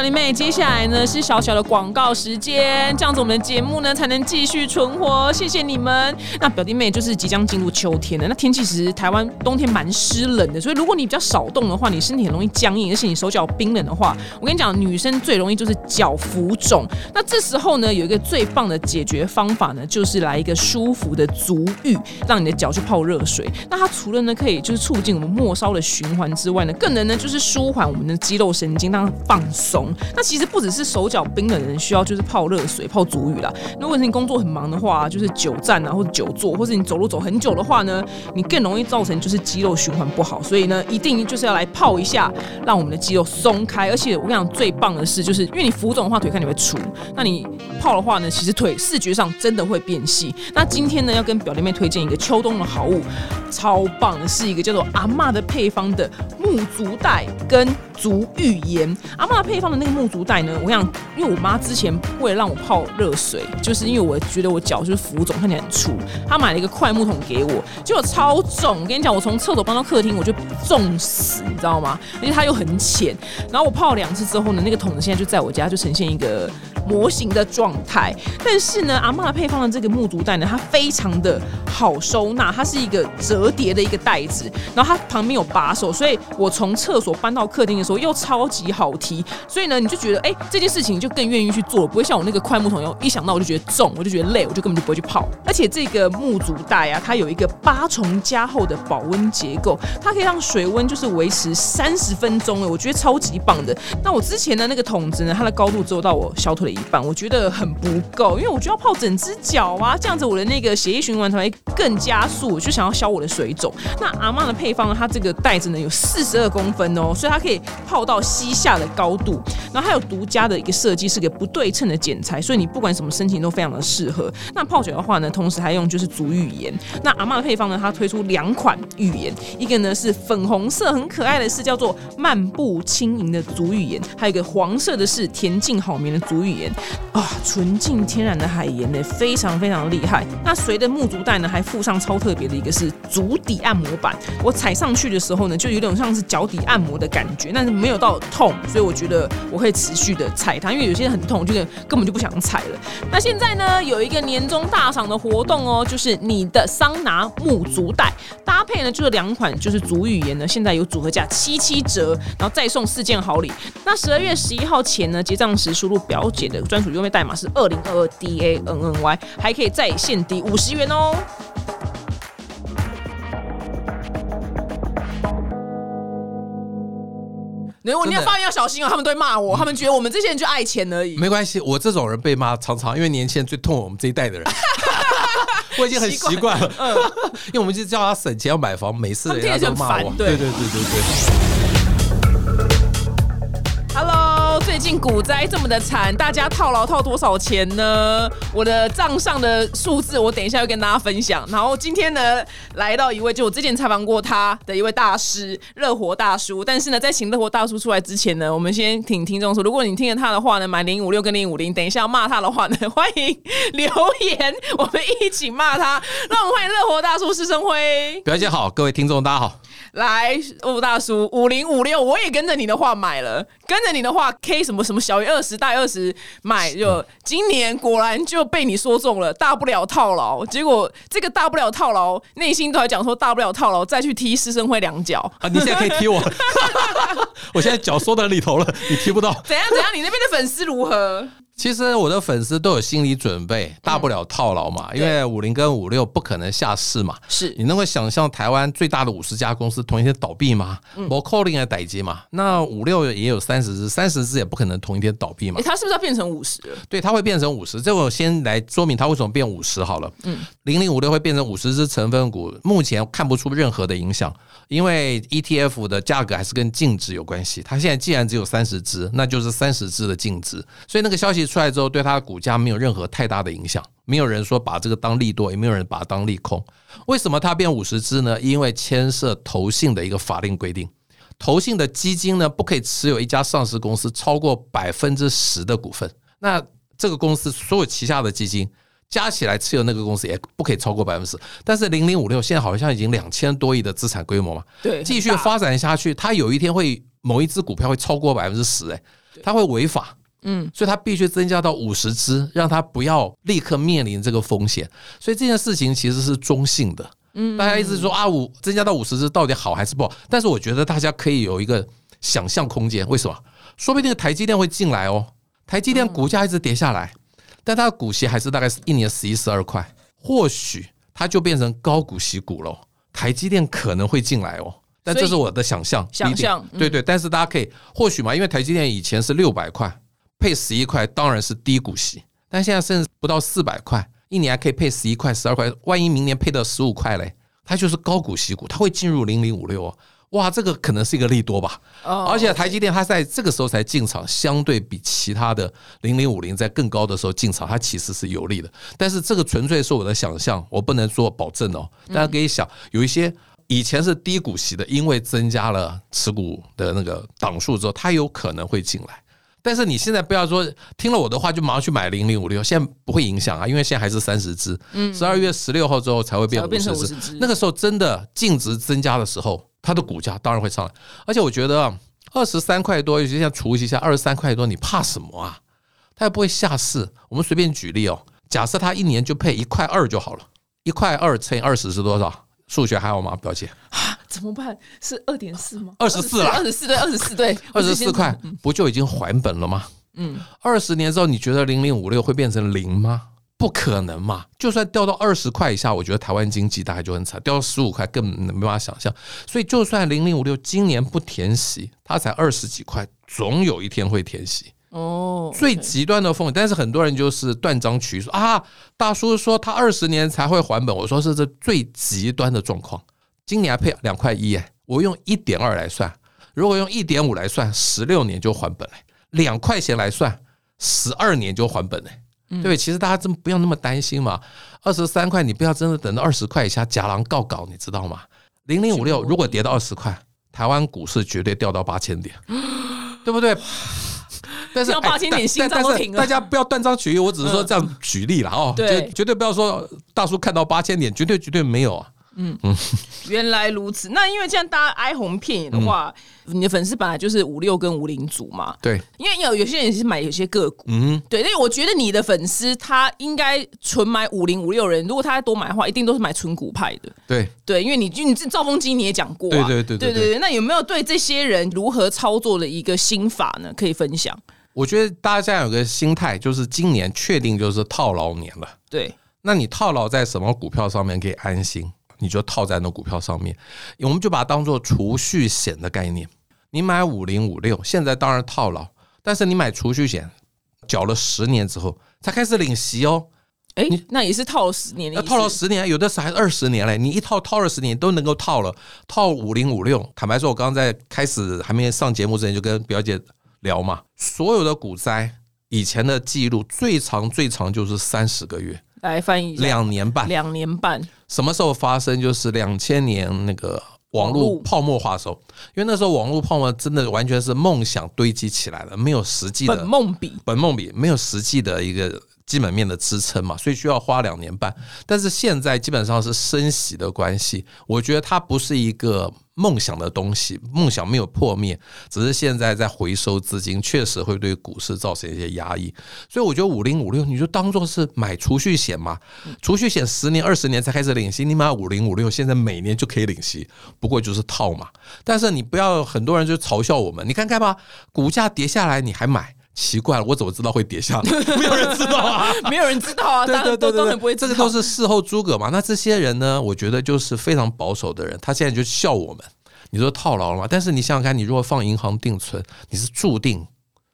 表弟妹，接下来呢是小小的广告时间，这样子我们的节目呢才能继续存活。谢谢你们。那表弟妹就是即将进入秋天了，那天气其实台湾冬天蛮湿冷的，所以如果你比较少动的话，你身体很容易僵硬，而且你手脚冰冷的话，我跟你讲，女生最容易就是脚浮肿。那这时候呢，有一个最棒的解决方法呢，就是来一个舒服的足浴，让你的脚去泡热水。那它除了呢可以就是促进我们末梢的循环之外呢，更能呢就是舒缓我们的肌肉神经，让它放松。那其实不只是手脚冰冷的人需要就是泡热水、泡足浴啦。如果是你工作很忙的话，就是久站啊，或者久坐，或者你走路走很久的话呢，你更容易造成就是肌肉循环不好。所以呢，一定就是要来泡一下，让我们的肌肉松开。而且我跟你讲，最棒的是，就是因为你浮肿的话，腿看你会粗。那你泡的话呢，其实腿视觉上真的会变细。那今天呢，要跟表弟妹推荐一个秋冬的好物，超棒的是一个叫做阿嬷的配方的木足袋跟足浴盐。阿嬷配方的那个木足袋呢，我想，因为我妈之前为了让我泡热水，就是因为我觉得我脚就是浮肿，看起来很粗，她买了一个快木桶给我，结果超重。我跟你讲，我从厕所搬到客厅，我就重死，你知道吗？而且它又很浅。然后我泡了两次之后呢，那个桶子现在就在我家，就呈现一个模型的状态。但是呢，阿嬷配方的这个木足袋呢，它非常的好收纳，它是一个折叠的一个袋子，然后它旁边有把手，所以我从厕所搬到客厅的时候又超级好提。所以呢，你就觉得哎，这件事情就更愿意去做，不会像我那个快木桶一样一想到我就觉得重，我就觉得累，我就根本就不会去泡。而且这个木足袋啊，它有一个八重加厚的保温结构，它可以让水温就是维持三十分钟，哎，我觉得超级棒的。那我之前的那个桶子呢，它的高度只有到我小腿的一半，我觉得很不够，因为我就要泡整只脚啊，这样子我的那个血液循环才会更加速，我就想要消我的水肿。那阿妈的配方呢，它这个袋子呢有四十二公分哦，所以它可以泡到膝下的高度。然后还有独家的一个设计，是个不对称的剪裁，所以你不管什么身形都非常的适合。那泡脚的话呢，同时还用就是足浴盐。那阿妈的配方呢，它推出两款浴盐，一个呢是粉红色很可爱的是叫做漫步轻盈的足浴盐，还有一个黄色的是恬静好眠的足浴盐。啊，纯净天然的海盐呢，非常非常厉害。那随着木足袋呢，还附上超特别的一个是足底按摩板。我踩上去的时候呢，就有点像是脚底按摩的感觉，但是没有到痛，所以我觉得。我会持续的踩它，因为有些人很痛，就是根本就不想踩了。那现在呢，有一个年终大赏的活动哦，就是你的桑拿木足袋搭配呢，就是两款就是足浴盐呢，现在有组合价七七折，然后再送四件好礼。那十二月十一号前呢，结账时输入表姐的专属优惠代码是二零二二 D A N N Y，还可以再现抵五十元哦。如果你要发言要小心哦，他们都会骂我，他们觉得我们这些人就爱钱而已。没关系，我这种人被骂常常，因为年轻人最痛我们这一代的人，我已经很习惯了。嗯，因为我们就叫他省钱要买房，每次人家都骂我。对对对对对。最近股灾这么的惨，大家套牢套多少钱呢？我的账上的数字，我等一下会跟大家分享。然后今天呢，来到一位就我之前采访过他的一位大师，热火大叔。但是呢，在请热火大叔出来之前呢，我们先请听众说，如果你听了他的话呢，买零五六跟零五零，等一下要骂他的话呢，欢迎留言，我们一起骂他。让我们欢迎热火大叔施生辉。表姐好，各位听众大家好。来，吴大叔，五零五六，我也跟着你的话买了，跟着你的话，K 什么什么小于二十大于二十买，就今年果然就被你说中了，大不了套牢。结果这个大不了套牢，内心都还讲说大不了套牢，再去踢师生会两脚啊！你现在可以踢我，我现在脚缩在里头了，你踢不到。怎样怎样？你那边的粉丝如何？其实我的粉丝都有心理准备，大不了套牢嘛，因为五零跟五六不可能下市嘛。是你能够想象台湾最大的五十家公司同一天倒闭吗？我扣零还逮机嘛？那五六也有三十只，三十只也不可能同一天倒闭嘛。它是不是要变成五十？对，它会变成五十。这我先来说明它为什么变五十好了。嗯，零零五六会变成五十只成分股，目前看不出任何的影响，因为 ETF 的价格还是跟净值有关系。它现在既然只有三十只，那就是三十只的净值，所以那个消息。出来之后，对它的股价没有任何太大的影响。没有人说把这个当利多，也没有人把它当利空。为什么它变五十只呢？因为牵涉投信的一个法令规定，投信的基金呢不可以持有一家上市公司超过百分之十的股份。那这个公司所有旗下的基金加起来持有那个公司也不可以超过百分之十。但是零零五六现在好像已经两千多亿的资产规模嘛，对，继续发展下去，它有一天会某一只股票会超过百分之十，哎。它会违法。嗯，所以它必须增加到五十只，让它不要立刻面临这个风险。所以这件事情其实是中性的。嗯，大家一直说啊，五增加到五十只到底好还是不好？但是我觉得大家可以有一个想象空间。为什么？说不定台积电会进来哦。台积电股价一直跌下来，但它的股息还是大概是一年十一十二块，或许它就变成高股息股了。台积电可能会进来哦。但这是我的想象，想象对对。但是大家可以或许嘛，因为台积电以前是六百块。配十一块当然是低股息，但现在甚至不到四百块，一年还可以配十一块、十二块，万一明年配到十五块嘞，它就是高股息股，它会进入零零五六哦，哇，这个可能是一个利多吧。哦，而且台积电它在这个时候才进场，相对比其他的零零五零在更高的时候进场，它其实是有利的。但是这个纯粹是我的想象，我不能做保证哦。大家可以想，有一些以前是低股息的，因为增加了持股的那个档数之后，它有可能会进来。但是你现在不要说听了我的话就马上去买零零五六，现在不会影响啊，因为现在还是三十只，十二月十六号之后才会变五十只，那个时候真的净值增加的时候，它的股价当然会上来。而且我觉得二十三块多，尤其像除夕下二十三块多，你怕什么啊？它也不会下市。我们随便举例哦，假设它一年就配一块二就好了，一块二乘以二十是多少？数学还好吗，表姐？啊怎么办？是二点四吗？二十四了，二十四对，二十四对，二十四块不就已经还本了吗？嗯，二十年之后，你觉得零零五六会变成零吗？不可能嘛！就算掉到二十块以下，我觉得台湾经济大概就很惨，掉到十五块更没办法想象。所以，就算零零五六今年不填息，它才二十几块，总有一天会填息。哦，最极端的风险，但是很多人就是断章取义说啊，大叔说他二十年才会还本，我说是这最极端的状况。今年还配两块一哎，我用一点二来算，如果用一点五来算，十六年就还本嘞；两块钱来算，十二年就还本嘞。对不对？其实大家真不要那么担心嘛。二十三块，你不要真的等到二十块以下，假狼告告，你知道吗？零零五六如果跌到二十块，台湾股市绝对掉到八千点，对不对？但是要八千点心脏都停了。大家不要断章取义，我只是说这样举例了哦。对，绝对不要说大叔看到八千点，绝对绝对没有啊。嗯嗯，原来如此。那因为这样大家哀鸿遍野的话，你的粉丝本来就是五六跟五零组嘛。对，因为有有些人是买有些个股，嗯，对。所以我觉得你的粉丝他应该纯买五零五六人，如果他多买的话，一定都是买纯股派的。对对，因为你你这兆丰金你也讲过，对对对对对对。那有没有对这些人如何操作的一个心法呢？可以分享？我觉得大家有个心态，就是今年确定就是套牢年了。对，那你套牢在什么股票上面可以安心？你就套在那股票上面，我们就把它当做储蓄险的概念。你买五零五六，现在当然套牢，但是你买储蓄险，缴了十年之后才开始领息哦。哎，那也是套了十年，套了十年，有的是还二十年嘞。你一套套二十年都能够套了，套五零五六。坦白说，我刚刚在开始还没上节目之前就跟表姐聊嘛，所有的股灾以前的记录最长最长就是三十个月。来翻译两年半，两年半，什么时候发生？就是两千年那个网络泡沫化时候，因为那时候网络泡沫真的完全是梦想堆积起来的，没有实际的本梦比，本梦比没有实际的一个。基本面的支撑嘛，所以需要花两年半。但是现在基本上是升息的关系，我觉得它不是一个梦想的东西，梦想没有破灭，只是现在在回收资金，确实会对股市造成一些压抑。所以我觉得五零五六，你就当做是买储蓄险嘛，储蓄险十年、二十年才开始领息，你买五零五六，现在每年就可以领息，不过就是套嘛。但是你不要很多人就嘲笑我们，你看看吧，股价跌下来你还买。奇怪了，我怎么知道会跌下来？没有人知道啊，没有人知道啊，大家都都很不会。这个都是事后诸葛嘛。那这些人呢？我觉得就是非常保守的人，他现在就笑我们。你说套牢了吗？但是你想想看，你如果放银行定存，你是注定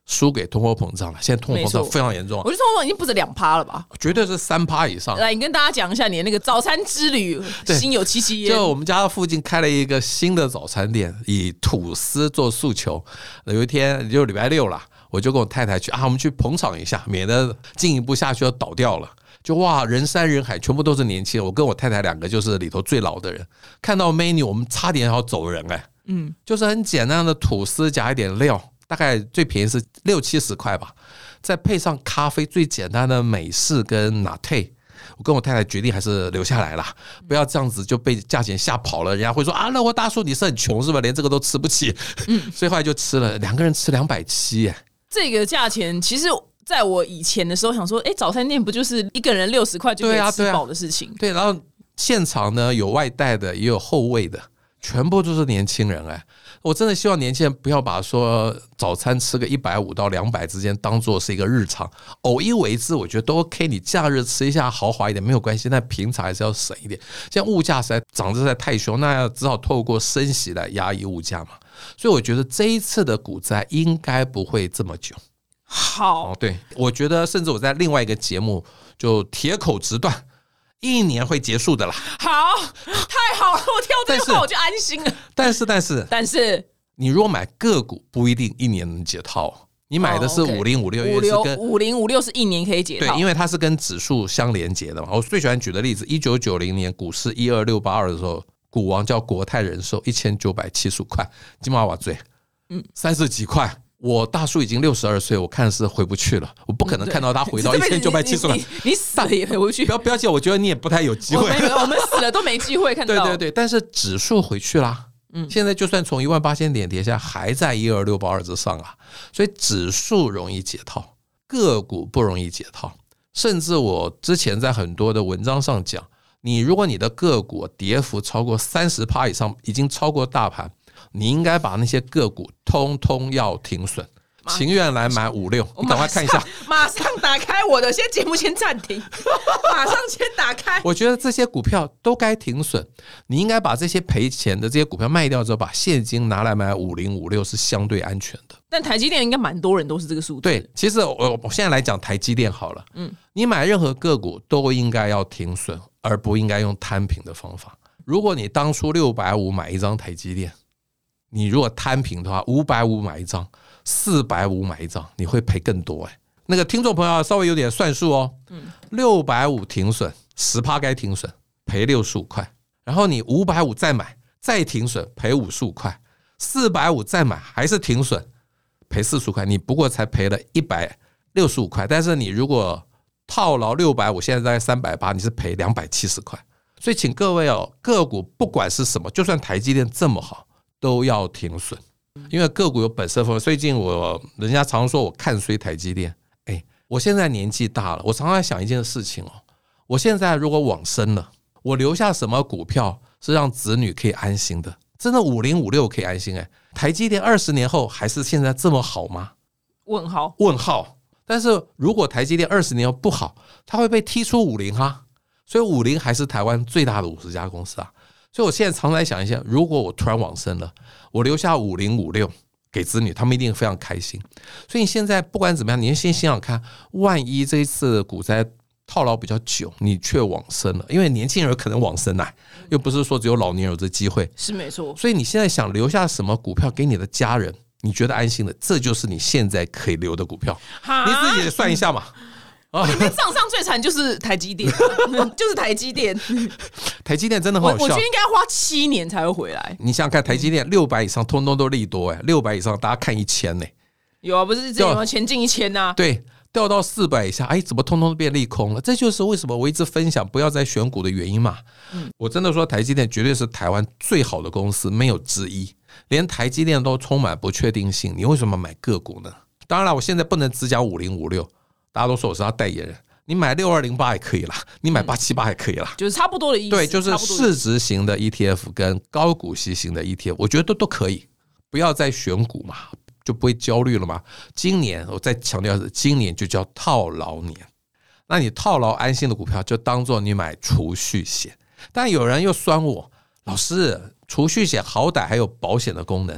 输给通货膨胀了。现在通货膨胀非常严重，我觉得通货膨胀已经不止两趴了吧？绝对是三趴以上。来，你跟大家讲一下你的那个早餐之旅，心有戚戚焉。就我们家附近开了一个新的早餐店，以吐司做诉求。有一天就礼拜六了。我就跟我太太去啊，我们去捧场一下，免得进一步下去要倒掉了。就哇，人山人海，全部都是年轻人。我跟我太太两个就是里头最老的人，看到 menu 我们差点要走人哎。嗯，就是很简单的吐司加一点料，大概最便宜是六七十块吧，再配上咖啡，最简单的美式跟拿铁。我跟我太太决定还是留下来了，不要这样子就被价钱吓跑了。人家会说啊，那我大叔你是很穷是吧？连这个都吃不起。嗯，所以后来就吃了，两个人吃两百七。这个价钱，其实在我以前的时候想说，哎，早餐店不就是一个人六十块就可以吃饱的事情？对，然后现场呢有外带的，也有后卫的，全部都是年轻人哎。我真的希望年轻人不要把说早餐吃个一百五到两百之间当做是一个日常，偶一为之，我觉得都 OK。你假日吃一下豪华一点没有关系，但平常还是要省一点。现在物价实在涨得实在太凶，那要只好透过升息来压抑物价嘛。所以我觉得这一次的股灾应该不会这么久。好，对我觉得甚至我在另外一个节目就铁口直断，一年会结束的啦。好，太好了，我听到这句话我就安心了。但是，但是，但是，你如果买个股，不一定一年能解套。你买的是五零五六，五六五零五六是一年可以解套。对，因为它是跟指数相连接的嘛。我最喜欢举的例子，一九九零年股市一二六八二的时候。股王叫国泰人寿，一千九百七十五块，金马瓦最，嗯，三十几块。我大叔已经六十二岁，我看是回不去了，我不可能看到他回到 一千九百七十万。你死了也回不去。不要不要紧，我觉得你也不太有机会。我们死了都没机会看到。对对对，但是指数回去啦。嗯，现在就算从一万八千点跌下，还在一二六八二之上啊。所以指数容易解套，个股不容易解套。甚至我之前在很多的文章上讲。你如果你的个股跌幅超过三十趴以上，已经超过大盘，你应该把那些个股通通要停损，情愿来买五六。你赶快看一下，马上打开我的，先节目先暂停，马上先打开。我觉得这些股票都该停损，你应该把这些赔钱的这些股票卖掉之后，把现金拿来买五零五六是相对安全的。但台积电应该蛮多人都是这个数字。对，其实我我现在来讲台积电好了，嗯，你买任何个股都应该要停损。而不应该用摊平的方法。如果你当初六百五买一张台积电，你如果摊平的话，五百五买一张，四百五买一张，你会赔更多哎。那个听众朋友稍微有点算数哦，嗯，六百五停损，十趴该停损，赔六十五块。然后你五百五再买，再停损，赔五十五块。四百五再买，还是停损，赔四十块。你不过才赔了一百六十五块。但是你如果套牢六百五，现在在三百八，你是赔两百七十块。所以，请各位哦，个股不管是什么，就算台积电这么好，都要停损，因为个股有本身风险。最近我人家常说我看衰台积电，哎，我现在年纪大了，我常常在想一件事情哦，我现在如果往生了，我留下什么股票是让子女可以安心的？真的五零五六可以安心？哎，台积电二十年后还是现在这么好吗？问号？问号？但是如果台积电二十年后不好，它会被踢出五零哈，所以五零还是台湾最大的五十家公司啊。所以我现在常来想一下，如果我突然往生了，我留下五零五六给子女，他们一定非常开心。所以你现在不管怎么样，你先想想看，万一这一次股灾套牢比较久，你却往生了，因为年轻人可能往生啊，又不是说只有老年人有这机会，是没错。所以你现在想留下什么股票给你的家人？你觉得安心的，这就是你现在可以留的股票。你自己算一下嘛。里面账上最惨就是台积电，就是台积电。台积电真的很好笑。我觉得应该花七年才会回来。你想想看，台积电六百以上，通通都利多哎，六百以上大家看一千呢。有啊，不是这吗？前进一千呐。对，掉到四百以下，哎，怎么通通都变利空了？这就是为什么我一直分享不要再选股的原因嘛。嗯，我真的说台积电绝对是台湾最好的公司，没有之一。连台积电都充满不确定性，你为什么买个股呢？当然了，我现在不能只讲五零五六，大家都说我是他代言人。你买六二零八也可以啦，你买八七八也可以啦，就是差不多的意思。对，就是市值型的 ETF 跟高股息型的 ETF，我觉得都都可以。不要再选股嘛，就不会焦虑了嘛。今年我再强调是，今年就叫套牢年。那你套牢安心的股票，就当做你买储蓄险。但有人又酸我，老师。储蓄险好歹还有保险的功能，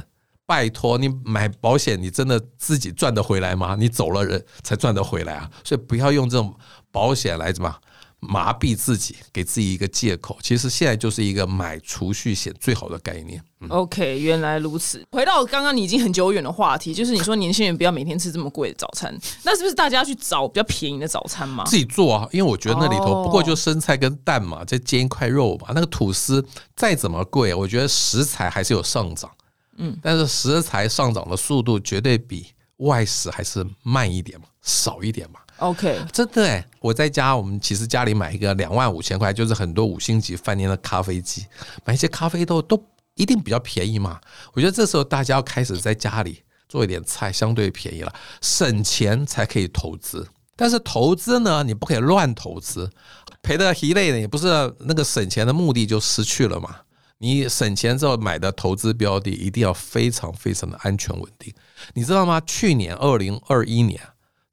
拜托你买保险，你真的自己赚得回来吗？你走了人才赚得回来啊！所以不要用这种保险来怎么麻痹自己，给自己一个借口。其实现在就是一个买储蓄险最好的概念。OK，原来如此。回到刚刚你已经很久远的话题，就是你说年轻人不要每天吃这么贵的早餐，那是不是大家去找比较便宜的早餐嘛？自己做啊，因为我觉得那里头不过就生菜跟蛋嘛，再煎一块肉嘛。那个吐司再怎么贵，我觉得食材还是有上涨。嗯，但是食材上涨的速度绝对比外食还是慢一点嘛，少一点嘛。OK，真的哎，我在家，我们其实家里买一个两万五千块，就是很多五星级饭店的咖啡机，买一些咖啡豆都一定比较便宜嘛。我觉得这时候大家要开始在家里做一点菜相对便宜了，省钱才可以投资。但是投资呢，你不可以乱投资，赔的一累呢，也不是那个省钱的目的就失去了嘛。你省钱之后买的投资标的一定要非常非常的安全稳定，你知道吗？去年二零二一年，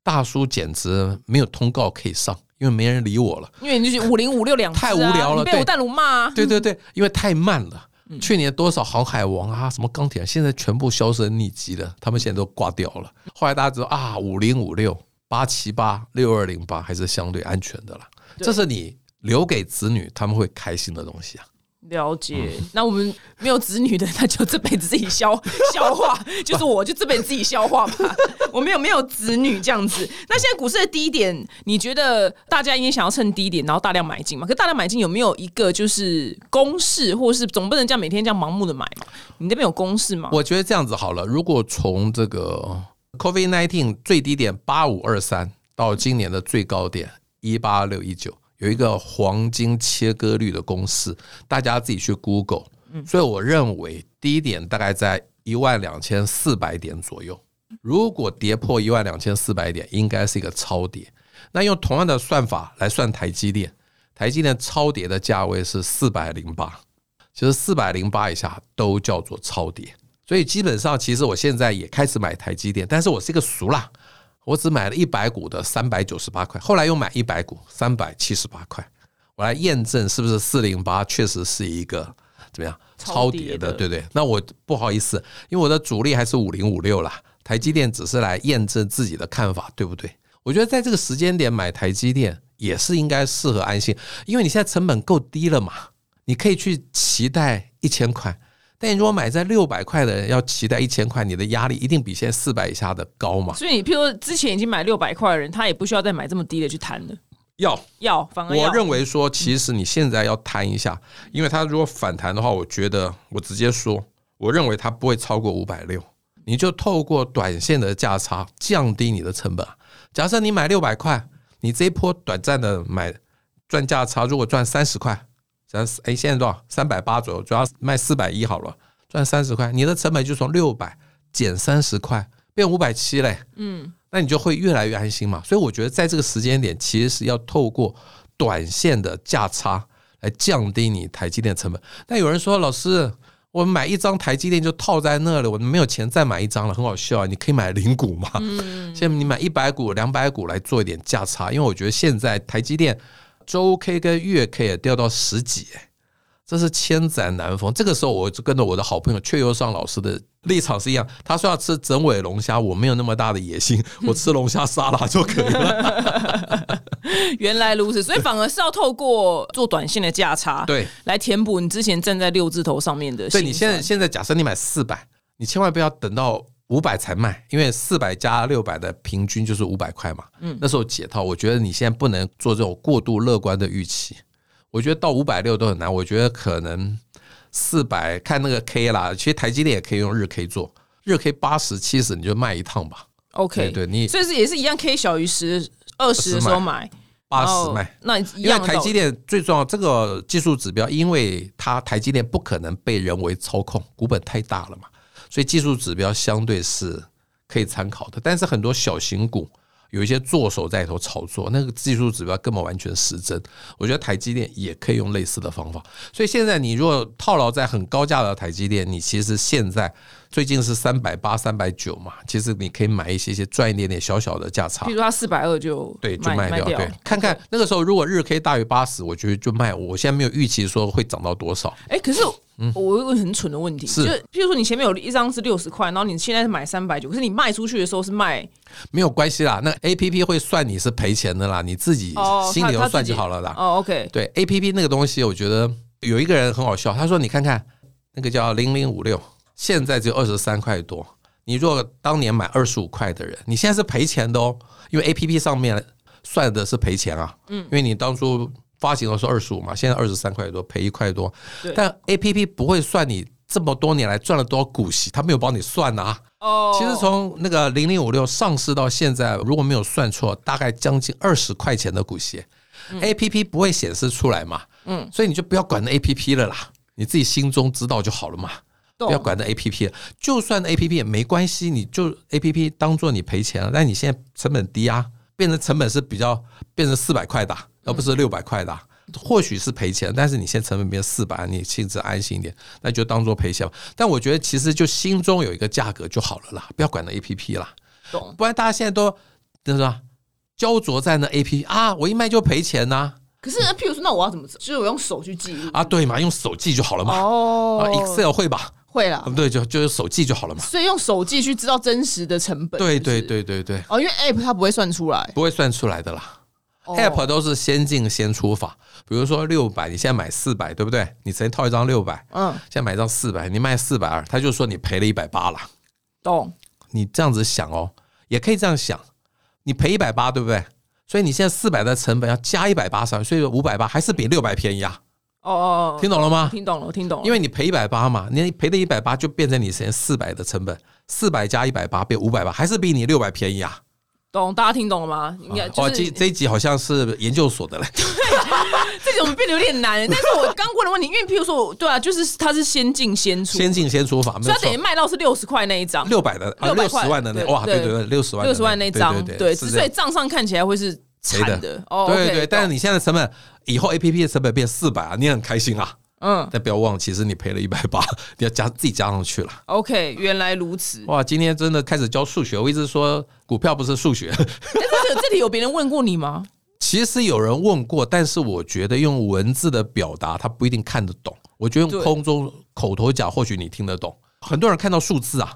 大叔简直没有通告可以上，因为没人理我了。因为你就是五零五六两太无聊了被我淡如骂啊。对对对，因为太慢了。去年多少航海王啊，什么钢铁人，现在全部销声匿迹了，他们现在都挂掉了。后来大家知道啊，五零五六、八七八、六二零八还是相对安全的了。这是你留给子女他们会开心的东西啊。了解，嗯那我们没有子女的，那就这辈子自己消 消化，就是我就这辈子自己消化吧。我没有没有子女这样子。那现在股市的低点，你觉得大家应该想要趁低点，然后大量买进嘛？可大量买进有没有一个就是公式，或是总不能这样每天这样盲目的买嘛？你那边有公式吗？我觉得这样子好了，如果从这个 COVID nineteen 最低点八五二三到今年的最高点一八六一九，有一个黄金切割率的公式，大家自己去 Google。所以我认为低点大概在一万两千四百点左右。如果跌破一万两千四百点，应该是一个超跌。那用同样的算法来算台积电，台积电超跌的价位是四百零八，其实四百零八以下都叫做超跌。所以基本上，其实我现在也开始买台积电，但是我是一个俗啦，我只买了一百股的三百九十八块，后来又买一百股三百七十八块，我来验证是不是四零八确实是一个怎么样超跌的，对不对？那我不好意思，因为我的主力还是五零五六啦，台积电只是来验证自己的看法，对不对？我觉得在这个时间点买台积电也是应该适合安心，因为你现在成本够低了嘛，你可以去期待一千块。但你如果买在六百块的人要期待一千块，你的压力一定比现在四百以下的高嘛？所以你譬如之前已经买六百块的人，他也不需要再买这么低的去谈了。要，要，反而我认为说，其实你现在要谈一下，因为它如果反弹的话，我觉得我直接说，我认为它不会超过五百六，你就透过短线的价差降低你的成本。假设你买六百块，你这一波短暂的买赚价差，如果赚三十块，假如哎现在多少？三百八左右，主要卖四百一好了，赚三十块，你的成本就从六百减三十块，变五百七嘞。嗯，那你就会越来越安心嘛。所以我觉得在这个时间点，其实是要透过短线的价差来降低你台积电成本。但有人说，老师，我买一张台积电就套在那了，我没有钱再买一张了，很好笑啊！你可以买零股嘛，现在你买一百股、两百股来做一点价差，因为我觉得现在台积电周 K 跟月 K 也掉到十几、欸这是千载难逢。这个时候，我就跟着我的好朋友雀优上老师的立场是一样。他说要吃整尾龙虾，我没有那么大的野心，我吃龙虾沙拉就可以了。原来如此，所以反而是要透过做短线的价差，对，来填补你之前站在六字头上面的心酸。所以你现在现在假设你买四百，你千万不要等到五百才卖，因为四百加六百的平均就是五百块嘛。嗯，那时候解套，我觉得你现在不能做这种过度乐观的预期。我觉得到五百六都很难，我觉得可能四百看那个 K 啦，其实台积电也可以用日 K 做，日 K 八十七十你就卖一趟吧，OK，对对你所以是也是一样，K 小于十、二十的时候买，八十卖。那一因为样台积电最重要这个技术指标，因为它台积电不可能被人为操控，股本太大了嘛，所以技术指标相对是可以参考的。但是很多小型股有一些做手在里头炒作，那个技术指标根本完全失真。我觉得台积电也可以用类似的方法。所以现在你如果套牢在很高价的台积电，你其实现在最近是三百八、三百九嘛，其实你可以买一些些赚一点点小小的价差譬。如说它四百二就对，就卖卖掉。对，看看那个时候如果日 K 大于八十，我觉得就卖。我现在没有预期说会涨到多少。哎、可是我有一个很蠢的问题，嗯是就是譬如说你前面有一张是六十块，然后你现在是买三百九，可是你卖出去的时候是卖没有关系啦，那 A P P 会算你是赔钱的啦，你自己哦，心里头算就好了啦。哦，OK，对 A P P 那个东西，我觉得有一个人很好笑，他说：“你看看那个叫零零五六，现在只有二十三块多。你如果当年买二十五块的人，你现在是赔钱的哦，因为 A P P 上面算的是赔钱啊。嗯，因为你当初发行的时候二十五嘛，现在二十三块多，赔一块多。但 A P P 不会算你这么多年来赚了多少股息，他没有帮你算啊。哦，其实从那个零零五六上市到现在，如果没有算错，大概将近二十块钱的股息、a P P 不会显示出来嘛，嗯，所以你就不要管那 A P P 了啦，你自己心中知道就好了嘛。不要管那 A P P，就算 A P P 也没关系，你就 A P P 当做你赔钱了，但你现在成本低啊，变成成本是比较变成四百块的啊，而不是六百块的啊。或许是赔钱，但是你现在成本变四百，你心里安心一点，那就当做赔钱吧。但我觉得其实就心中有一个价格就好了啦，不要管那 A P P 啦，懂？不然大家现在都就是吧，焦灼在那 A P P 啊，我一卖就赔钱呐、可是，譬如说，那我要怎么？就是我用手去记录啊，对嘛，用手记就好了嘛。哦啊，Excel 会吧？会啦啊，对，就就是手记就好了嘛。所以用手记去知道真实的成本。对对。对对对，哦，因为 App 它不会算出来。不会算出来的啦。哦 App 都是先进先出法，比如说六百，你现在买四百，对不对？你直接套一张六百，嗯，现在买一张四百，你卖四百二，他就说你赔了一百八了。懂。你这样子想哦，也可以这样想，你赔一百八，对不对？所以你现在四百的成本要加一百八上，所以五百八还是比六百便宜啊。哦哦哦，听懂了吗？听懂了，我听懂了。因为你赔一百八嘛，你赔的一百八就变成你现在四百的成本，四百加一百八变五百八，还是比你六百便宜啊。懂，大家听懂了吗？应该就哦，是这这一集好像是研究所的嘞。这种变得有点难。但是我刚问的问题，因为譬如说，对啊，就是它是先进先出，先进先出法，没有错所以它等于。卖到是六十块那一张，六百的啊，600六块十万的那哇，对对对对，六十万六十万那张，对对，所以账上看起来会是惨赔的。哦，对对，但是你现在成本以后 A P P 的成本变四百啊，你很开心啊。嗯但不要忘了，其实你赔了一百八，你要加自己加上去了。，OK，原来如此。哇，今天真的开始教数学，我一直说股票不是数学。哎，这这里有别人问过你吗？其实有人问过，但是我觉得用文字的表达，他不一定看得懂。我觉得用空中口头讲，或许你听得懂。很多人看到数字啊，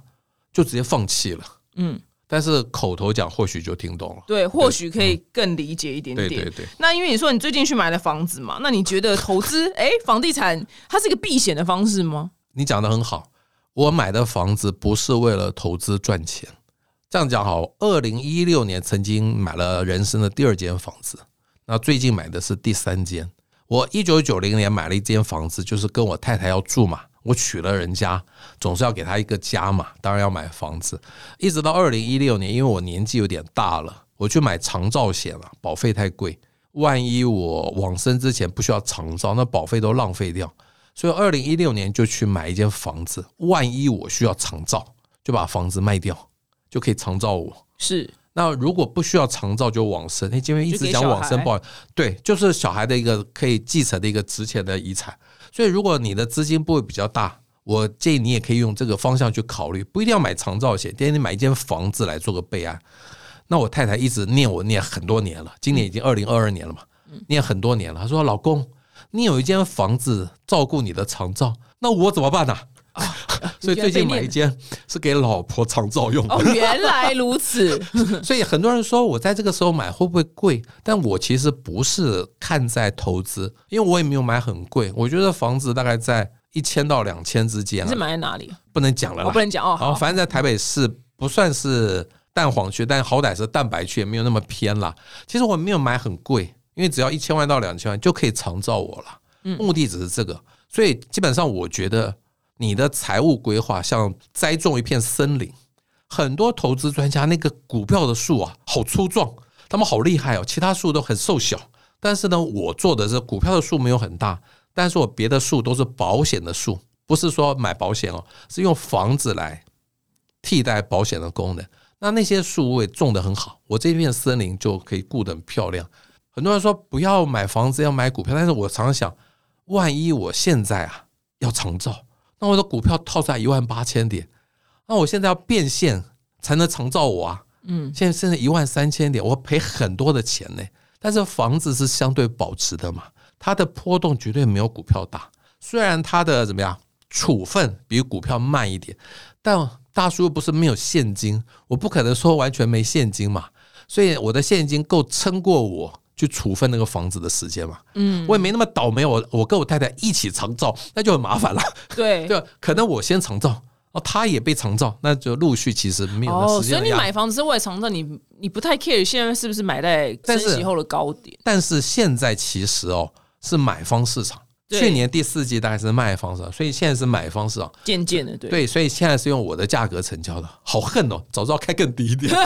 就直接放弃了。嗯，但是口头讲，或许就听懂了。对，或许可以更理解一点点。对对对，那因为你说你最近去买了房子嘛，那你觉得投资，哎，房地产它是一个避险的方式吗？你讲的很好。我买的房子不是为了投资赚钱。这样讲好，二零一六年曾经买了人生的第二间房子，那最近买的是第三间。我一九九零年买了一间房子，就是跟我太太要住嘛。我娶了人家，总是要给他一个家嘛，当然要买房子。一直到二零一六年，因为我年纪有点大了，我去买长照险了，保费太贵，万一我往生之前不需要长照，那保费都浪费掉。所以二零一六年就去买一间房子，万一我需要长照，就把房子卖掉，就可以长照我。是那如果不需要长照就往生，哎，今天一直讲往生，孩不好，对，就是小孩的一个可以继承的一个值钱的遗产。所以如果你的资金部位比较大，我建议你也可以用这个方向去考虑，不一定要买长照险，建议你买一间房子来做个备案。那我太太一直念我念很多年了，今年已经二零二二年了嘛，念很多年了。她说：“老公，你有一间房子照顾你的长照，那我怎么办呢、所以最近买一间是给老婆长照用的。哦，原来如此。所以很多人说我在这个时候买会不会贵？但我其实不是看在投资，因为我也没有买很贵。我觉得房子大概在一千到两千之间你是啊，买在哪里？不能讲了我啦。不能讲哦。好，好，反正在台北市不算是蛋黄区，但好歹是蛋白区，也没有那么偏啦。其实我没有买很贵，因为只要一千万到两千万就可以长照我了。目的只是这个，所以基本上我觉得你的财务规划像栽种一片森林，很多投资专家那个股票的树啊，好粗壮，他们好厉害哦，其他树都很瘦小。但是呢，我做的是股票的树没有很大，但是我别的树都是保险的树，不是说买保险哦，是用房子来替代保险的功能。那那些树我也种得很好，我这片森林就可以顾得很漂亮。很多人说不要买房子，要买股票，但是我常常想，万一我现在啊要长照，那我的股票套在一万八千点，那我现在要变现才能长照我啊。嗯，现在现在一万三千点，我赔很多的钱呢。但是房子是相对保值的嘛，它的波动绝对没有股票大。虽然它的怎么样处分比股票慢一点，但大叔又不是没有现金，我不可能说完全没现金嘛。所以我的现金够撑过我去处分那个房子的时间嘛。嗯，我也没那么倒霉，我我跟我太太一起长照，那就很麻烦了。对 对，可能我先长照，哦，他也被长照，那就陆续其实没有时间所以你买房子是为了长照，你你不太 care 现在是不是买在升息后的高点？但是现在其实哦是买方市场，对去年第四季大概是卖方市场，所以现在是买方市场。渐渐的，对，对，所以现在是用我的价格成交的，好恨哦，早知道开更低一点。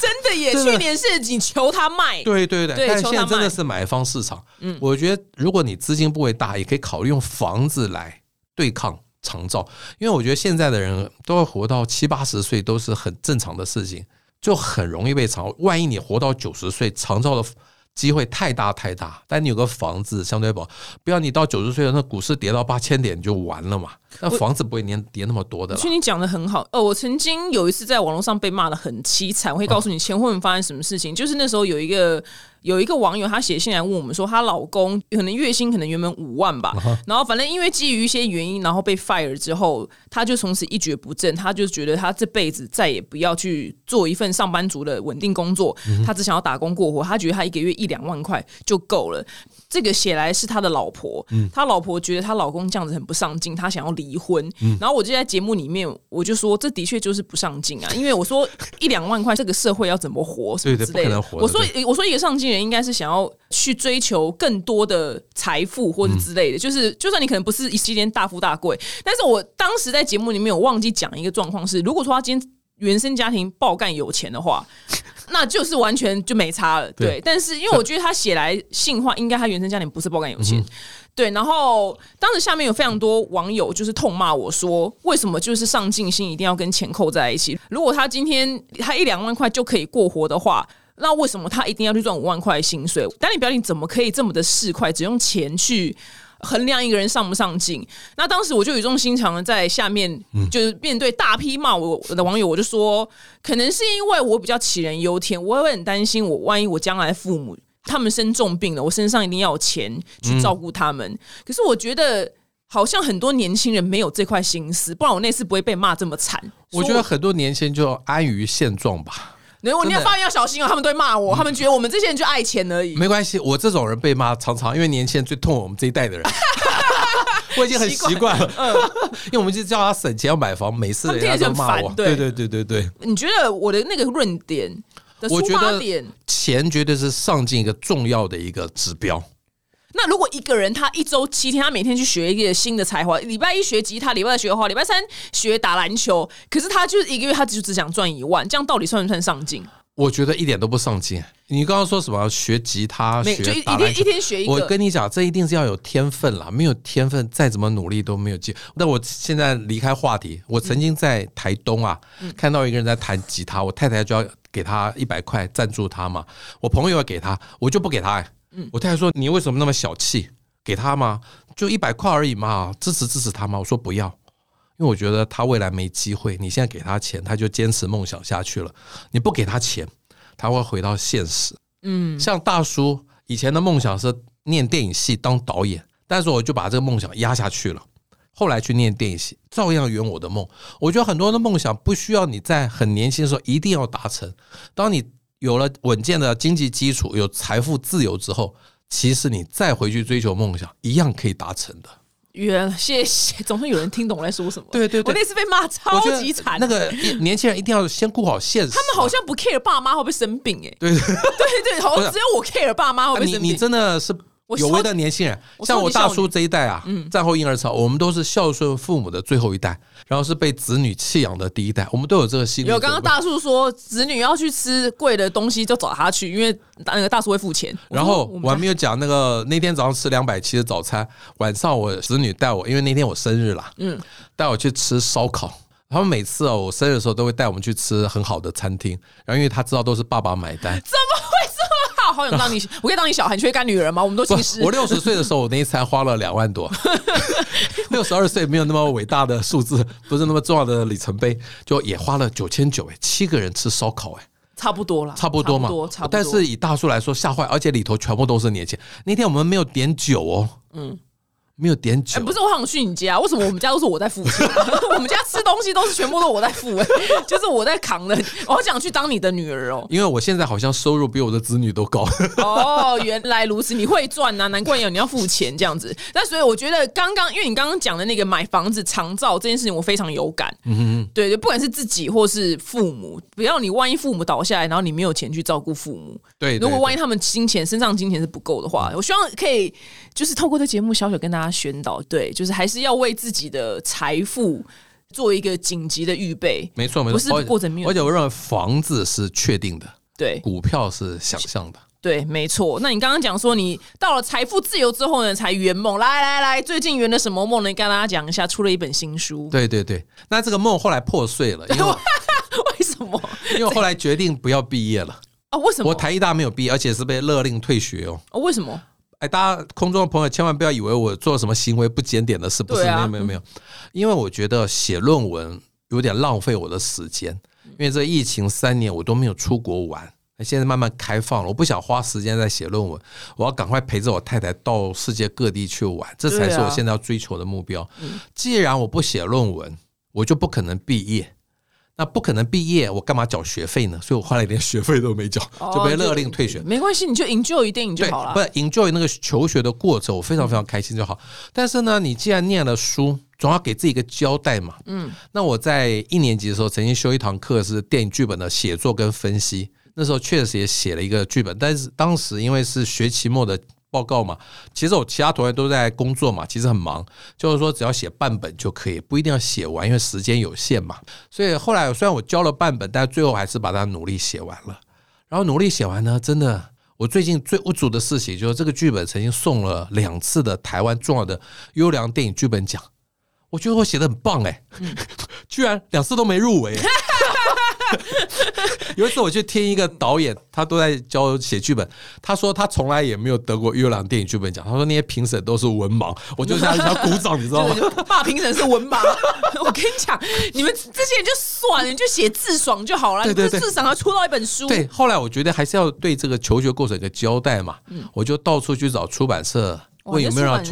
真的耶！去年是你求他卖，对对对，对但现在真的是买方市场。嗯我觉得如果你资金部位大，也可以考虑用房子来对抗长照，因为我觉得现在的人都要活到七八十岁都是很正常的事情，就很容易被长。万一你活到九十岁，长照的机会太大太大，但你有个房子相对保，不要你到九十岁了，那股市跌到八千点就完了嘛。那房子不会跌跌那么多的啦其实你讲的很好，呃，我曾经有一次在网络上被骂的很凄惨，我会告诉你前后面发生什么事情。就是那时候有一个有一个网友，他写信来问我们说，她老公可能月薪可能原本五万吧，然后反正因为基于一些原因，然后被 fire 之后，他就从此一蹶不振，他就觉得他这辈子再也不要去做一份上班族的稳定工作，他只想要打工过活，他觉得他一个月一两万块就够了。这个写来是他的老婆，他老婆觉得她老公这样子很不上进，她想要离婚。然后我就在节目里面，我就说这的确就是不上进啊，因为我说一两万块这个社会要怎么活什么对对之类的不可能活。的我说我说一个上进人应该是想要去追求更多的财富或者之类的，就是就算你可能不是一时间大富大贵，但是我当时在节目里面有忘记讲一个状况是，如果说他今天原生家庭爆干有钱的话。那就是完全就没差了，对。对但是因为我觉得他写来信话，应该他原生家庭不是爆干有钱，对。然后当时下面有非常多网友就是痛骂我说，为什么就是上进心一定要跟钱扣在一起？如果他今天他一两万块就可以过活的话。那为什么他一定要去赚五万块薪水？丹尼表弟怎么可以这么的市侩，只用钱去衡量一个人上不上进？那当时我就语重心长的在下面，就是面对大批骂我的网友，我就说，可能是因为我比较杞人忧天，我会很担心，我万一我将来父母他们生重病了，我身上一定要有钱去照顾他们。可是我觉得。好像很多年轻人没有这块心思，不然我那次不会被骂这么惨。我觉得很多年轻人就安于现状吧。如果你要发言要小心哦，他们都会骂我，他们觉得我们这些人就爱钱而已。没关系，我这种人被骂常常因为年轻人最痛我们这一代的人，我已经很习惯了。嗯因为我们就叫他省钱要买房，每次人家都骂我。对对对对对对，你觉得我的那个论点的出我觉得发点？钱绝对是上进一个重要的一个指标。那如果一个人他一周七天，他每天去学一个新的才华，礼拜一学吉他，礼拜二学画画，礼拜三学打篮球，可是他就是一个月他就只想赚一万，这样到底算不算上进？我觉得一点都不上进。你刚刚说什么学吉他、每就一学打篮球一天一？天学一个我，跟你讲，这一定是要有天分啦，没有天分，再怎么努力都没有机。那我现在离开话题，我曾经在台东啊，嗯看到一个人在弹吉他，我太太就要给他一百块赞助他嘛，我朋友要给他，我就不给他、欸。嗯我太太说：“你为什么那么小气？给他吗？就一百块而已嘛，支持支持他吗？”我说：“不要。”因为我觉得他未来没机会，你现在给他钱，他就坚持梦想下去了。你不给他钱，他会回到现实。嗯，像大叔以前的梦想是念电影系当导演，但是我就把这个梦想压下去了。后来去念电影系，照样圆我的梦。我觉得很多的梦想不需要你在很年轻的时候一定要达成，当你有了稳健的经济基础、有财富自由之后，其实你再回去追求梦想，一样可以达成的。原谢谢，总算有人听懂我在说什么。对对对我那次被骂超级惨，那个 年轻人一定要先顾好现实。他们好像不 care 爸妈会不会生病、哎，对对。对对，好像只有我 care 爸妈会不会你你生病。真的是我有为的年轻人，像我大叔这一代啊，战后婴儿潮，我们都是孝顺父母的最后一代，然后是被子女弃养的第一代，我们都有这个心理。有刚刚大叔说，子女要去吃贵的东西就找他去，因为那个大叔会付钱。然后我还没有讲那个那天早上吃两百七的早餐，晚上我子女带我，因为那天我生日啦，嗯，带我去吃烧烤。他们每次哦，我生日的时候都会带我们去吃很好的餐厅，然后因为他知道都是爸爸买单。怎么好？想当你，我可以当你小孩，你缺干女人吗？我们都不其实，我六十岁的时候，我那一餐花了两万多。六十二岁没有那么伟大的数字，不是那么重要的里程碑，就也花了九千九哎，七个人吃烧烤哎，差不多了，差不多嘛。差不多，差不多。但是以大叔来说吓坏，而且里头全部都是年轻人。那天我们没有点酒哦，嗯，没有点哎、酒，不是，我想去你家，为什么我们家都是我在付钱？我们家吃东西都是全部都我在付、哎，就是我在扛的。我好想去当你的女儿哦。因为我现在好像收入比我的子女都高。哦，原来如此，你会赚呐、难怪有你要付钱这样子。那所以我觉得刚刚，因为你刚刚讲的那个买房子长照这件事情，我非常有感。嗯哼对对，不管是自己或是父母，不要你万一父母倒下来，然后你没有钱去照顾父母，对，如果万一一他们金钱身上金钱是不够的话，我希望可以就是透过这节目小小跟大家宣导，对，就是还是要为自己的财富做一个紧急的预备。没错没错没错，过程没有而且我认为房子是确定的，对股票是想象的。对，没错。那你刚刚讲说，你到了财富自由之后呢，才圆梦。来来来，最近圆了什么梦呢？跟大家讲一下，出了一本新书。对对对，那这个梦后来破碎了，因为 为什么？因为后来决定不要毕业了。啊？为什么？我台艺大没有毕业，而且是被勒令退学哦。哦，为什么？哎，大家空中的朋友千万不要以为我做什么行为不检点的事，不是，没有没有没有，因为我觉得写论文有点浪费我的时间，因为这疫情三年我都没有出国玩，现在慢慢开放了，我不想花时间在写论文，我要赶快陪着我太太到世界各地去玩，这才是我现在要追求的目标。既然我不写论文，我就不可能毕业。那不可能毕业，我干嘛缴学费呢？所以我后来连学费都没缴，就被勒令退学。没关系，你就 enjoy 电影就好了。不 enjoy 那个求学的过程，我非常非常开心就好。但是呢，你既然念了书，总要给自己一个交代嘛。嗯。那我在一年级的时候，曾经修一堂课是电影剧本的写作跟分析。那时候确实也写了一个剧本，但是当时因为是学期末的。报告嘛，其实我其他同学都在工作嘛，其实很忙，就是说只要写半本就可以，不一定要写完，因为时间有限嘛。所以后来虽然我交了半本，但最后还是把它努力写完了。然后努力写完呢，真的，我最近最无助的事情就是这个剧本曾经送了两次的台湾重要的优良电影剧本奖，我觉得我写的很棒哎，居然两次都没入围。有一次我去听一个导演，他都在教写剧本。他说他从来也没有得过优良电影剧本奖。他说那些评审都是文盲。我就想想鼓掌，你知道吗？骂评审是文盲。我跟你讲，你们这些人就算了，你就写自爽就好了。对对对，至少要出到一本书。对，后来我觉得还是要对这个求学过程一个交代嘛。嗯，我就到处去找出版社问有没有让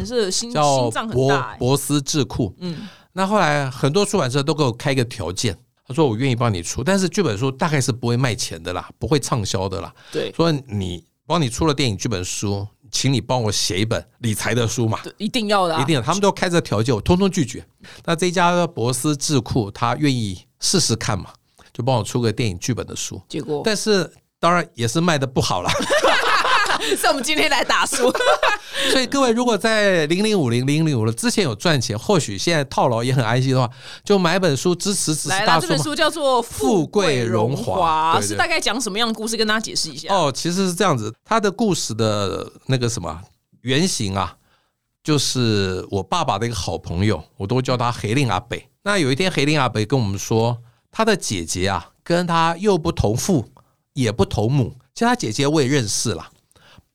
叫博博思智库。嗯，那后来很多出版社都给我开一个条件。说我愿意帮你出，但是剧本书大概是不会卖钱的啦，不会畅销的啦。对，说你帮你出了电影剧本书，请你帮我写一本理财的书嘛，一定要的，一定。他们都开着条件，我通通拒绝。那这家博思智库他愿意试试看嘛，就帮我出个电影剧本的书。结果，但是当然也是卖的不好了。是我们今天来打书，所以各位如果在零零五零零零五了之前有赚钱，或许现在套牢也很安心的话，就买本书支持支持大叔。这本书叫做《富贵荣华》，是大概讲什么样的故事？跟大家解释一下。哦，其实是这样子，他的故事的那个什么原型啊，就是我爸爸的一个好朋友，我都叫他黑令阿北。那有一天，黑令阿北跟我们说，他的姐姐啊，跟他又不同父也不同母，其实他姐姐我也认识了。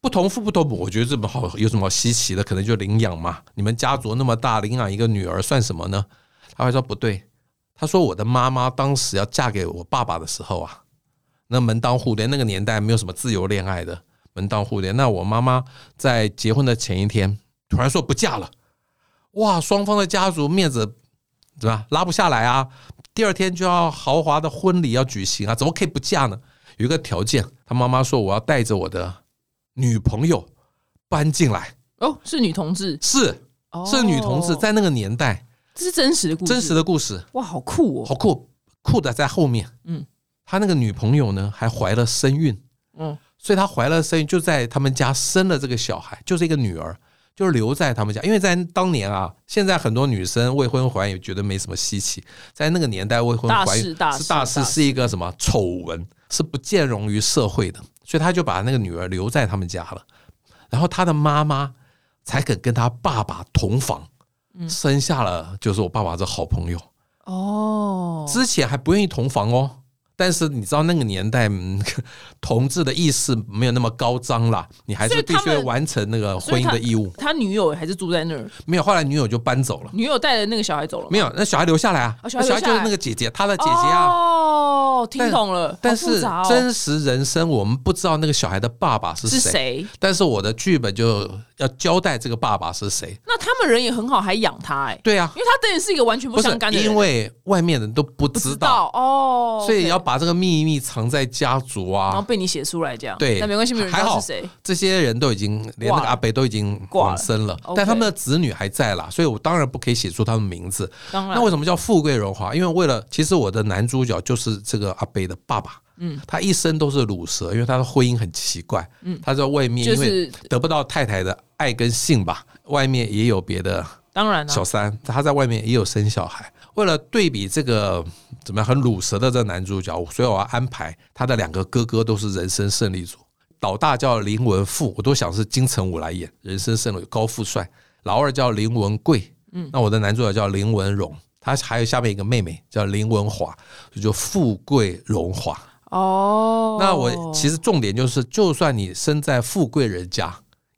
不同父不同母，我觉得这么好有什么稀奇的？可能就领养嘛。你们家族那么大，领养一个女儿算什么呢？他会说不对。他说我的妈妈当时要嫁给我爸爸的时候啊，那门当户对，那个年代没有什么自由恋爱的，门当户对。那我妈妈在结婚的前一天突然说不嫁了，哇，双方的家族面子对吧拉不下来啊。第二天就要豪华的婚礼要举行啊，怎么可以不嫁呢？有一个条件，他妈妈说我要带着我的。女朋友搬进来。哦，是女同志，是是女同志，在那个年代，这是真实的故事，真实的故事，哇，好酷哦，好酷，酷的在后面，嗯，他那个女朋友呢还怀了身孕，嗯，所以他怀了身孕就在他们家生了这个小孩，就是一个女儿，就留在他们家，因为在当年啊，现在很多女生未婚怀孕觉得没什么稀奇，在那个年代未婚怀孕是大事，是一个什么丑闻，是不见容于社会的。所以他就把那个女儿留在他们家了，然后他的妈妈才肯跟他爸爸同房，生下了就是我爸爸这好朋友。哦，之前还不愿意同房哦。但是你知道那个年代，同志的意识没有那么高涨啦，你还是必须完成那个婚姻的义务。他女友还是住在那儿？没有，后来女友就搬走了。女友带着那个小孩走了？没有，那小孩留下来啊。小孩就是那个姐姐，他的姐姐啊。哦，听懂了。但是真实人生我们不知道那个小孩的爸爸是谁。但是我的剧本就要交代这个爸爸是谁。那他们人也很好，还养他哎。对啊，因为他等于是一个完全不相干的人，因为外面人都不知道哦，所以要。把这个秘密藏在家族啊，然后被你写出来这样，对，那没关系，没人知道是谁。这些人都已经连那个阿北都已经往生了，但他们的子女还在啦，所以我当然不可以写出他们名字。当然，那为什么叫富贵荣华？因为为了，其实我的男主角就是这个阿北的爸爸。嗯，他一生都是乳蛇，因为他的婚姻很奇怪。嗯，他在外面因为得不到太太的爱跟性吧，外面也有别的。当然了，小三他在外面也有生小孩。为了对比这个怎么样很鲁蛇的这个男主角，所以我要安排他的两个哥哥都是人生胜利组。老大叫林文富，我都想是金城武来演，人生胜利高富帅。老二叫林文贵，嗯，那我的男主角叫林文荣，他还有下面一个妹妹叫林文华，就就富贵荣华。哦，那我其实重点就是，就算你生在富贵人家，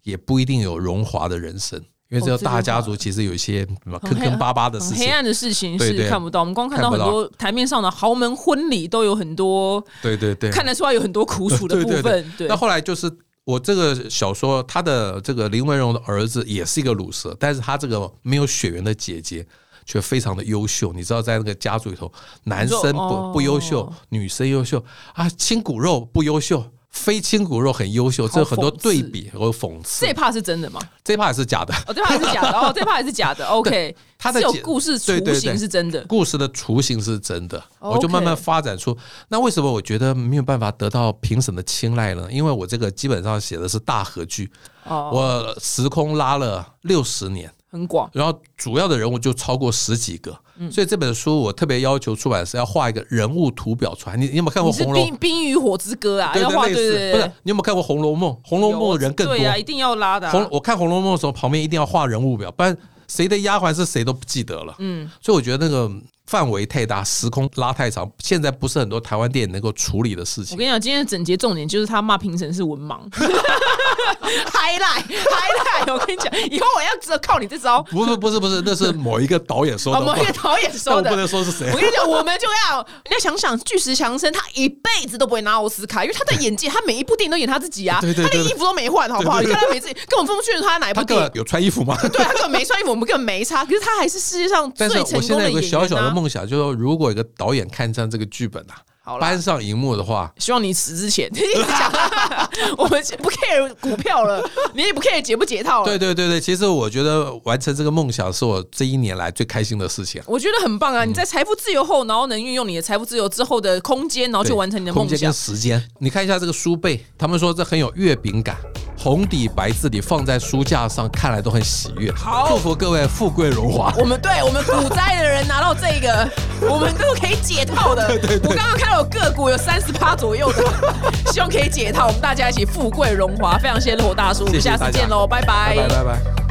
也不一定有荣华的人生，因为这个大家族其实有一些什么坑坑巴巴的事情，黑暗的事情是看不到。我们光看到很多台面上的豪门婚礼，都有很多对对对，看得出来有很多苦楚的 部分。对那，后来就是我这个小说，他的这个林文荣的儿子也是一个乳蛇，但是他这个没有血缘的姐姐却非常的优秀。你知道，在那个家族里头，男生不、哦不优秀，女生优秀啊，亲骨肉不优秀。非亲骨肉很优秀，这有很多对比和讽刺这。怕是真的吗？这一趴也是假的，哦，这怕是假的。哦，这怕也是假的。OK，他的解故事雏形是真的。故事的雏形是真的，我就慢慢发展出。那为什么我觉得没有办法得到评审的青睐呢？因为我这个基本上写的是大合剧，哦，我时空拉了六十年，很广。然后主要的人物就超过十几个，嗯所以这本书我特别要求出版社要画一个人物图表出来。你你有没有看过《红楼冰》？冰与火之歌啊，要画对不是对对。你有没有看过《红楼梦》？《红楼梦》的人更多对。啊，一定要拉的啊。红我看《红楼梦》的时候，旁边一定要画人物表，不然谁的丫鬟是谁都不记得了。嗯，所以我觉得那个范围太大，时空拉太长，现在不是很多台湾电影能够处理的事情。我跟你讲，今天的整节重点就是他骂评审是文盲，highlight highlight。我跟你讲，以后我要只有靠你这招。不是不是不是，那是某一个导演说哦，的某，一个导演说的我不。能说是谁我。跟你讲，我们就要你要想想，巨石强森他一辈子都不会拿奥斯卡，因为他的演技，他每一部电影都演他自己啊，对对他连衣服都没换，好不好？你看他每次根本分不清楚他哪一部电影。有穿衣服吗？对他根本没穿衣服，我们根本没差。可是他还是世界上最成功的演员、啊、我现在有个小小的梦想，就是说如果有个导演看上这个剧本啊好，搬上荧幕的话，希望你死之前 我们不 care 股票了，你也不 care 解不解套了。对对对对，其实我觉得完成这个梦想是我这一年来最开心的事情。我觉得很棒啊！嗯你在财富自由后，然后能运用你的财富自由之后的空间，然后去完成你的梦想空间跟。时间。你看一下这个书背，他们说这很有月饼感，红底白字里放在书架上，看来都很喜悦。好祝福各位富贵荣华。我们对我们股灾的人拿到这个，我们都可以解套的。我刚刚看到有个股有三十趴左右的，希望可以解套，我们大家一起富贵荣华。非常谢谢罗大叔，我们下次见喽，拜拜拜拜拜。